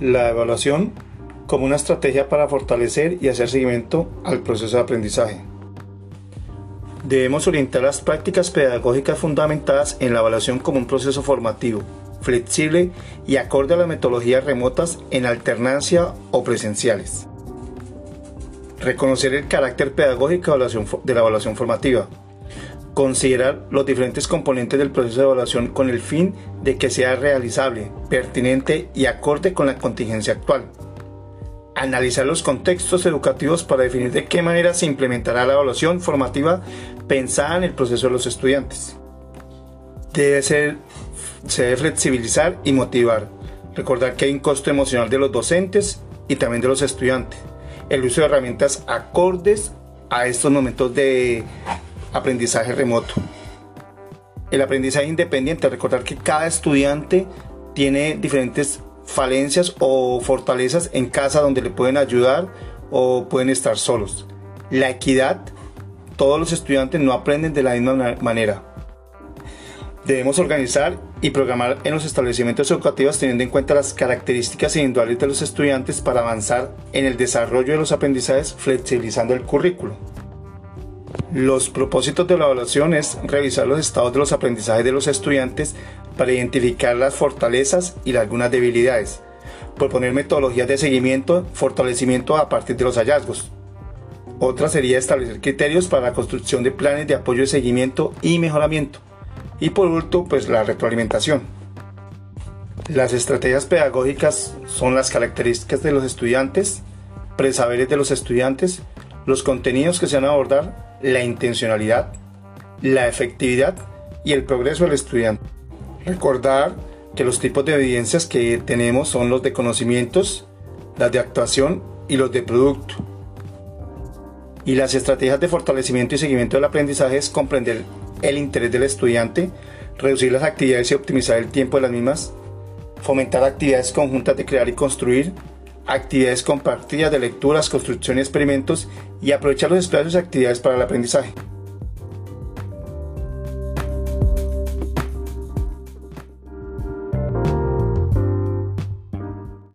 La evaluación como una estrategia para fortalecer y hacer seguimiento al proceso de aprendizaje. Debemos orientar las prácticas pedagógicas fundamentadas en la evaluación como un proceso formativo, flexible y acorde a las metodologías remotas en alternancia o presenciales. Reconocer el carácter pedagógico de la evaluación formativa. Considerar los diferentes componentes del proceso de evaluación con el fin de que sea realizable, pertinente y acorde con la contingencia actual analizar los contextos educativos para definir de qué manera se implementará la evaluación formativa pensada en el proceso de los estudiantes. Debe ser, se debe flexibilizar y motivar. Recordar que hay un costo emocional de los docentes y también de los estudiantes. El uso de herramientas acordes a estos momentos de aprendizaje remoto. El aprendizaje independiente, recordar que cada estudiante tiene diferentes falencias o fortalezas en casa donde le pueden ayudar o pueden estar solos. La equidad, todos los estudiantes no aprenden de la misma manera. Debemos organizar y programar en los establecimientos educativos teniendo en cuenta las características individuales de los estudiantes para avanzar en el desarrollo de los aprendizajes flexibilizando el currículo. Los propósitos de la evaluación es revisar los estados de los aprendizajes de los estudiantes para identificar las fortalezas y algunas debilidades, proponer metodologías de seguimiento, fortalecimiento a partir de los hallazgos. Otra sería establecer criterios para la construcción de planes de apoyo de seguimiento y mejoramiento. Y por último, pues la retroalimentación. Las estrategias pedagógicas son las características de los estudiantes, presaberes de los estudiantes, los contenidos que se van a abordar, la intencionalidad, la efectividad y el progreso del estudiante. Recordar que los tipos de evidencias que tenemos son los de conocimientos, las de actuación y los de producto. Y las estrategias de fortalecimiento y seguimiento del aprendizaje es comprender el interés del estudiante, reducir las actividades y optimizar el tiempo de las mismas, fomentar actividades conjuntas de crear y construir, actividades compartidas de lecturas, construcción y experimentos y aprovechar los espacios y actividades para el aprendizaje.